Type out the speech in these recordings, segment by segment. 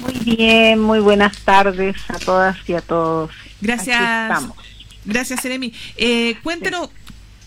Muy bien, muy buenas tardes a todas y a todos. Gracias. Gracias, Seremi. Eh, cuéntenos,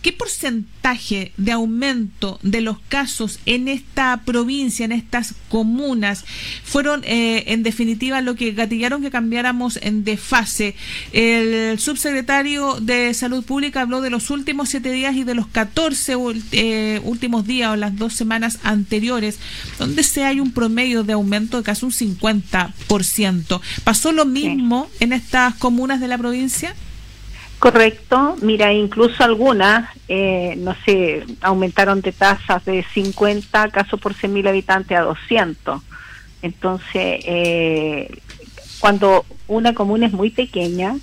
¿Qué porcentaje de aumento de los casos en esta provincia, en estas comunas, fueron eh, en definitiva lo que gatillaron que cambiáramos en de fase? El subsecretario de Salud Pública habló de los últimos siete días y de los 14 eh, últimos días o las dos semanas anteriores, donde se hay un promedio de aumento de casi un 50%. ¿Pasó lo mismo en estas comunas de la provincia? Correcto, mira, incluso algunas, eh, no sé, aumentaron de tasas de 50 casos por 100.000 habitantes a 200. Entonces, eh, cuando una comuna es muy pequeña,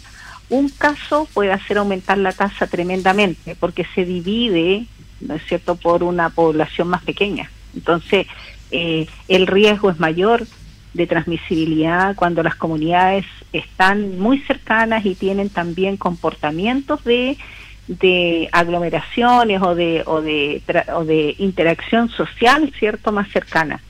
un caso puede hacer aumentar la tasa tremendamente, porque se divide, ¿no es cierto?, por una población más pequeña. Entonces, eh, el riesgo es mayor de transmisibilidad cuando las comunidades están muy cercanas y tienen también comportamientos de, de aglomeraciones o de, o, de, o de interacción social, ¿cierto?, más cercana.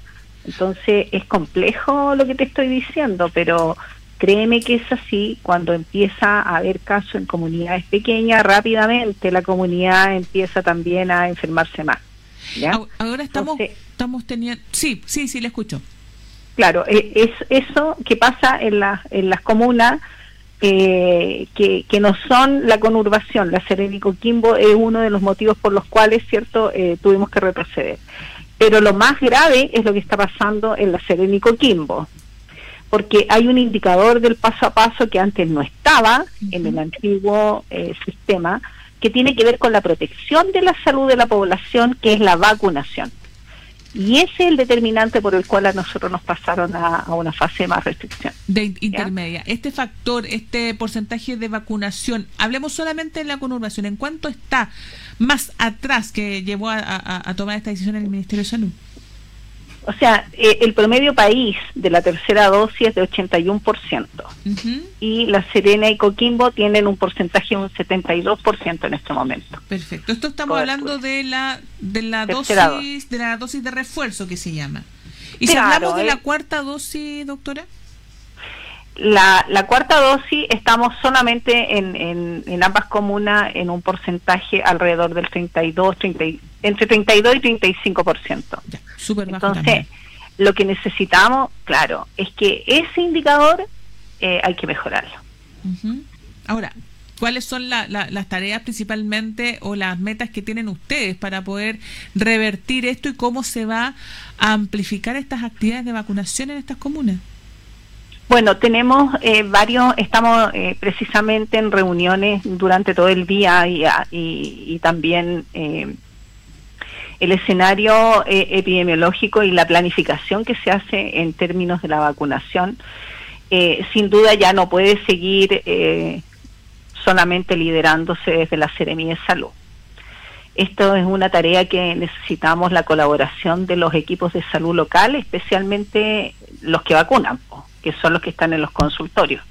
Entonces es complejo lo que te estoy diciendo, pero créeme que es así, cuando empieza a haber casos en comunidades pequeñas, rápidamente la comunidad empieza también a enfermarse más. Ahora estamos, estamos teniendo... Sí, sí, sí, le escucho. Claro, e, es eso que pasa en, en las comunas eh, que, que, no son la conurbación. La Serena y Coquimbo es uno de los motivos por los cuales, cierto, eh, tuvimos que retroceder. Pero lo más grave es lo que está pasando en la Serena y Coquimbo, porque hay un indicador del paso a paso que antes no estaba en el antiguo eh, sistema, que tiene que ver con la protección de la salud de la población, que es la vacunación. Y ese es el determinante por el cual a nosotros nos pasaron a, una fase de más restricción. De intermedia. Este factor, este porcentaje de vacunación, hablemos solamente de la conurbación, ¿en cuánto está más atrás que llevó a tomar esta decisión el Ministerio de Salud? O sea, eh, el promedio país de la tercera dosis es de 81%. Y La Serena y Coquimbo tienen un porcentaje de un 72% en este momento. Perfecto. Esto estamos hablando de la de la dosis, de la dosis de refuerzo que se llama. ¿Y si hablamos de la eh. cuarta dosis, doctora? La, la cuarta dosis estamos solamente en, en, ambas comunas en un porcentaje alrededor del 32, 30, entre 32 y 35%. Ya, Entonces, lo que necesitamos, claro, es que ese indicador eh, hay que mejorarlo. Ahora, ¿cuáles son las tareas principalmente o las metas que tienen ustedes para poder revertir esto y cómo se va a amplificar estas actividades de vacunación en estas comunas? Bueno, tenemos eh, varios, estamos eh, precisamente en reuniones durante todo el día y, ah, y, también eh, el escenario epidemiológico y la planificación que se hace en términos de la vacunación, sin duda ya no puede seguir solamente liderándose desde la Seremía de Salud. Esto es una tarea que necesitamos la colaboración de los equipos de salud local, especialmente los que vacunan que son los que están en los consultorios.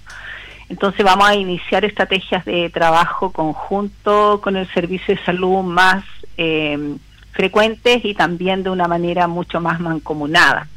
Entonces vamos a iniciar estrategias de trabajo conjunto con el servicio de salud más eh, frecuentes y también de una manera mucho más mancomunada.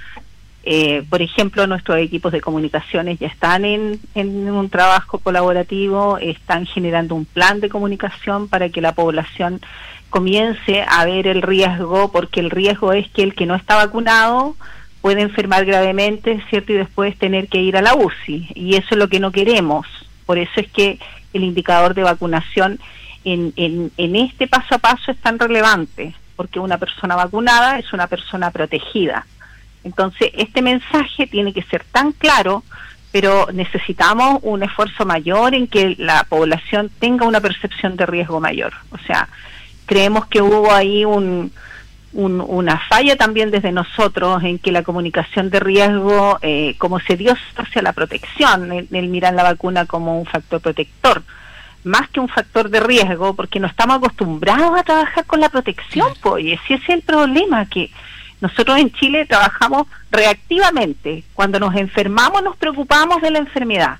Eh, por ejemplo, nuestros equipos de comunicaciones ya están en, en, un trabajo colaborativo, están generando un plan de comunicación para que la población comience a ver el riesgo, porque el riesgo es que el que no está vacunado puede enfermar gravemente, ¿cierto? Y después tener que ir a la UCI. Y eso es lo que no queremos. Por eso es que el indicador de vacunación en, en, en este paso a paso es tan relevante, porque una persona vacunada es una persona protegida. Entonces, este mensaje tiene que ser tan claro, pero necesitamos un esfuerzo mayor en que la población tenga una percepción de riesgo mayor. O sea, creemos que hubo ahí un, una falla también desde nosotros en que la comunicación de riesgo, eh, como se dio hacia la protección, el, mirar la vacuna como un factor protector, más que un factor de riesgo, porque no estamos acostumbrados a trabajar con la protección, pues, y ese es el problema, que nosotros en Chile trabajamos reactivamente. Cuando nos enfermamos nos preocupamos de la enfermedad,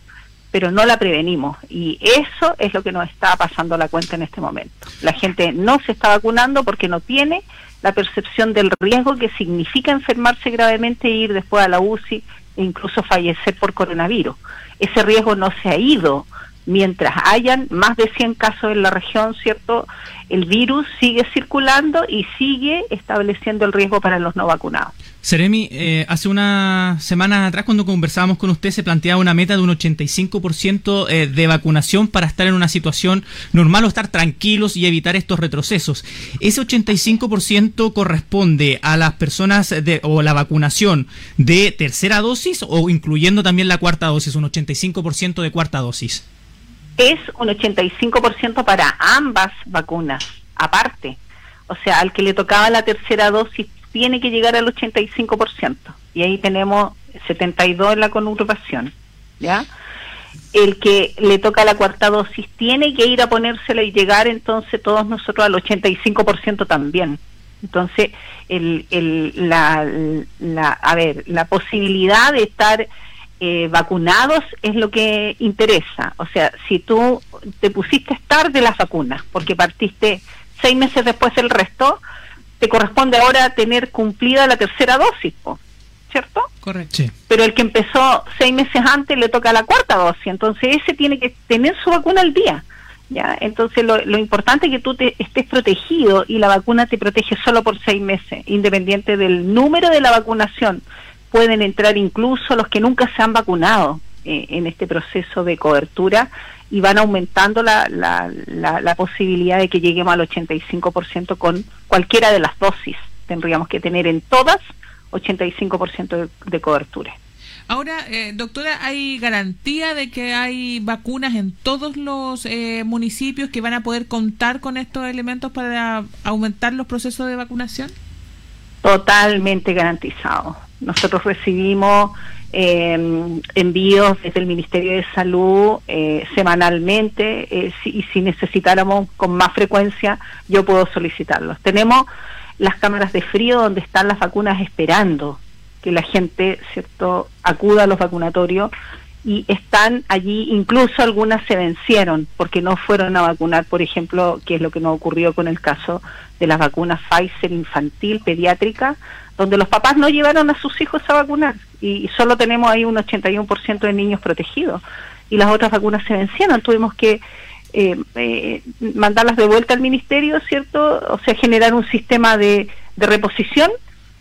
pero no la prevenimos. Y eso es lo que nos está pasando a la cuenta en este momento. La gente no se está vacunando porque no tiene la percepción del riesgo que significa enfermarse gravemente e ir después a la UCI e incluso fallecer por coronavirus. Ese riesgo no se ha ido. Mientras hayan más de 100 casos en la región, ¿cierto? El virus sigue circulando y sigue estableciendo el riesgo para los no vacunados. Seremi, eh, hace una semana atrás cuando conversábamos con usted se planteaba una meta de un 85% eh, de vacunación para estar en una situación normal o estar tranquilos y evitar estos retrocesos. ¿Ese 85% corresponde a las personas de, o la vacunación de tercera dosis o incluyendo también la cuarta dosis, un 85% de cuarta dosis? Es un 85% para ambas vacunas, aparte. O sea, al que le tocaba la tercera dosis tiene que llegar al 85%. Y ahí tenemos 72 en la conurbación. ¿Ya? El que le toca la cuarta dosis tiene que ir a ponérsela y llegar entonces todos nosotros al 85% también. Entonces, el, el, la, la, a ver, la posibilidad de estar eh, vacunados es lo que interesa. O sea, si tú te pusiste tarde las vacunas, porque partiste seis meses después del resto, te corresponde ahora tener cumplida la tercera dosis, ¿cierto? Correcto. Pero el que empezó seis meses antes le toca la cuarta dosis, entonces ese tiene que tener su vacuna al día. ¿Ya? Entonces lo, lo importante es que tú te, estés protegido y la vacuna te protege solo por seis meses, independiente del número de la vacunación. Pueden entrar incluso los que nunca se han vacunado eh, en este proceso de cobertura y van aumentando la, la, la, posibilidad de que lleguemos al 85% con cualquiera de las dosis. Tendríamos que tener en todas 85% de, de cobertura. Ahora, eh, doctora, ¿hay garantía de que hay vacunas en todos los eh, municipios que van a poder contar con estos elementos para aumentar los procesos de vacunación? Totalmente garantizado. Nosotros recibimos eh, envíos desde el Ministerio de Salud eh, semanalmente eh, y si necesitáramos con más frecuencia yo puedo solicitarlos. Tenemos las cámaras de frío donde están las vacunas esperando que la gente cierto acuda a los vacunatorios y están allí, incluso algunas se vencieron porque no fueron a vacunar, por ejemplo, que es lo que nos ocurrió con el caso de las vacunas Pfizer infantil, pediátrica, donde los papás no llevaron a sus hijos a vacunar y solo tenemos ahí un 81% de niños protegidos y las otras vacunas se vencieron, tuvimos que eh, eh, mandarlas de vuelta al ministerio, ¿cierto? O sea, generar un sistema de, de reposición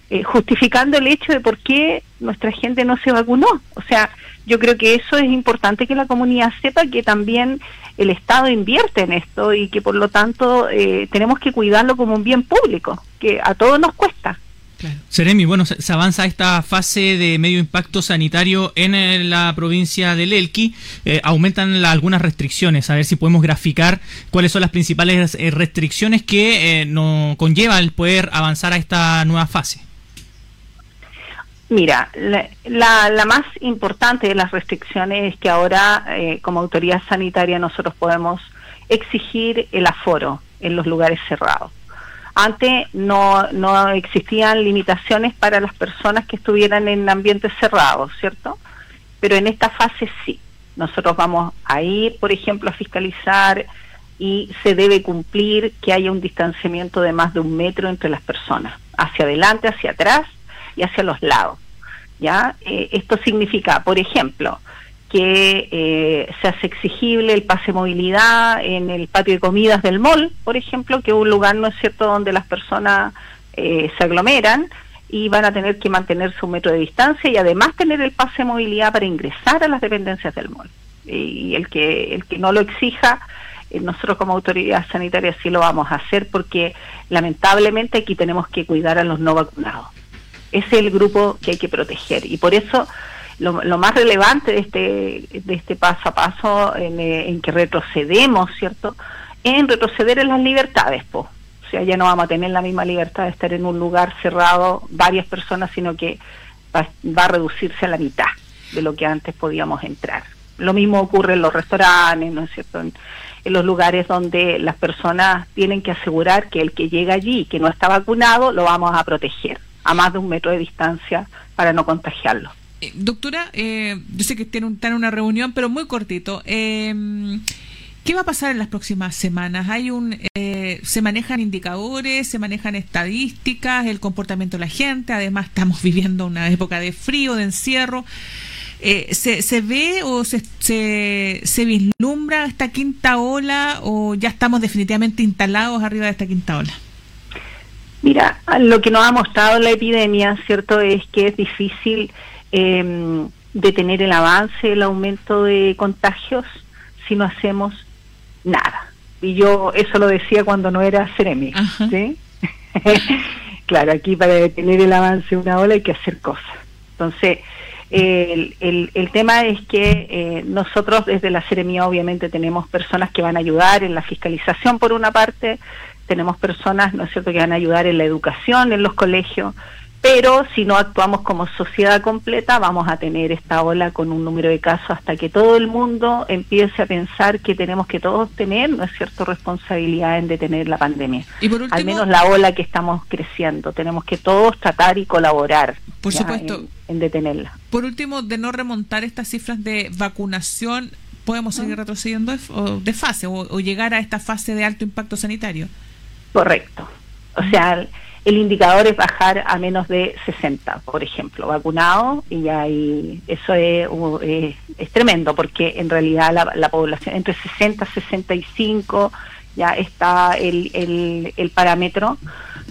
eh, justificando el hecho de por qué nuestra gente no se vacunó. O sea, yo creo que eso es importante que la comunidad sepa que también el Estado invierte en esto y que por lo tanto eh, tenemos que cuidarlo como un bien público, que a todos nos cuesta. Seremi, bueno, se, avanza esta fase de medio impacto sanitario en eh, la provincia del Elqui. aumentan algunas restricciones. A ver si podemos graficar cuáles son las principales restricciones que nos conlleva el poder avanzar a esta nueva fase. Mira, la, la, más importante de las restricciones es que ahora, eh, como autoridad sanitaria, nosotros podemos exigir el aforo en los lugares cerrados. Antes no, no existían limitaciones para las personas que estuvieran en ambientes cerrados, ¿cierto? Pero en esta fase sí. Nosotros vamos a ir, por ejemplo, a fiscalizar y se debe cumplir que haya un distanciamiento de más de un metro entre las personas, hacia adelante, hacia atrás y hacia los lados. ¿ya? Eh, esto significa, por ejemplo, que eh, se hace exigible el pase movilidad en el patio de comidas del mall, por ejemplo, que es un lugar, ¿no es cierto?, donde las personas eh, se aglomeran y van a tener que mantenerse un metro de distancia y además tener el pase de movilidad para ingresar a las dependencias del mall. Y el que, el que no lo exija, nosotros como autoridad sanitaria sí lo vamos a hacer porque lamentablemente aquí tenemos que cuidar a los no vacunados es el grupo que hay que proteger. Y por eso lo, más relevante de este, de este paso a paso eh, en, que retrocedemos, ¿cierto? En retroceder en las libertades, pues. O sea, ya no vamos a tener la misma libertad de estar en un lugar cerrado varias personas, sino que va, a reducirse a la mitad de lo que antes podíamos entrar. Lo mismo ocurre en los restaurantes, ¿no es cierto? En los lugares donde las personas tienen que asegurar que el que llega allí, que no está vacunado, lo vamos a proteger a más de un metro de distancia para no contagiarlo. Eh, doctora, eh, yo sé que tiene un, en una reunión, pero muy cortito. Eh, ¿Qué va a pasar en las próximas semanas? Hay un, eh, se manejan indicadores, se manejan estadísticas, el comportamiento de la gente. Además, estamos viviendo una época de frío, de encierro. ¿se, ¿se, ve o se, se, se, vislumbra esta quinta ola o ya estamos definitivamente instalados arriba de esta quinta ola? Mira, lo que nos ha mostrado la epidemia, ¿cierto?, es que es difícil eh, detener el avance, el aumento de contagios si no hacemos nada. Y yo eso lo decía cuando no era Ceremi, ¿sí? claro, aquí para detener el avance de una ola hay que hacer cosas. Entonces, el, el, el, tema es que eh, nosotros desde la Seremía obviamente tenemos personas que van a ayudar en la fiscalización por una parte, tenemos personas, ¿no es cierto?, que van a ayudar en la educación en los colegios, pero si no actuamos como sociedad completa vamos a tener esta ola con un número de casos hasta que todo el mundo empiece a pensar que tenemos que todos tener, ¿no es cierto?, responsabilidad en detener la pandemia. ¿Y por último, Al menos la ola que estamos creciendo, tenemos que todos tratar y colaborar. Por supuesto. En, en, detenerla. Por último, de no remontar estas cifras de vacunación, ¿podemos seguir retrocediendo de fase o, o llegar a esta fase de alto impacto sanitario? Correcto. O sea, el indicador es bajar a menos de 60, por ejemplo, vacunado, y ahí eso es, es, es, tremendo, porque en realidad la, la, población entre 60 y 65 ya está el, el, el parámetro,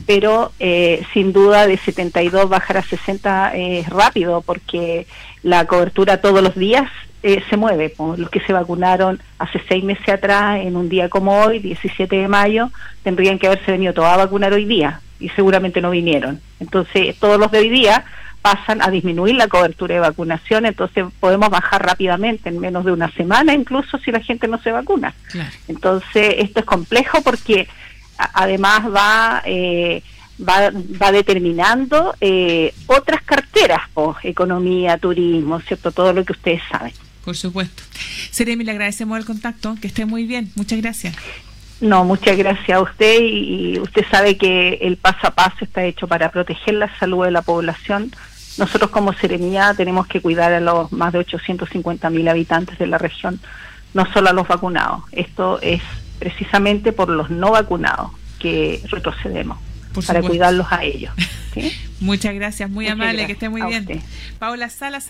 pero eh, sin duda de 72 bajar a 60 es rápido, porque la cobertura todos los días eh, se mueve. Los que se vacunaron hace seis meses atrás, en un día como hoy, 17 de mayo, tendrían que haberse venido todos a vacunar hoy día y seguramente no vinieron. Entonces, todos los de hoy día pasan a disminuir la cobertura de vacunación, entonces podemos bajar rápidamente, en menos de una semana, incluso si la gente no se vacuna. Claro. Entonces, esto es complejo porque además va... Eh, Va, va, determinando eh, otras carteras, pues, economía, turismo, ¿cierto? Todo lo que ustedes saben. Por supuesto. Seremi, le agradecemos el contacto, que esté muy bien. Muchas gracias. No, muchas gracias a usted y, usted sabe que el paso a paso está hecho para proteger la salud de la población. Nosotros como Seremía tenemos que cuidar a los más de 850 mil habitantes de la región, no solo a los vacunados. Esto es precisamente por los no vacunados que retrocedemos. Para cuidarlos a ellos. ¿sí? Muchas gracias, muy Muchas amable, gracias que esté muy bien. Usted. Paula Salas.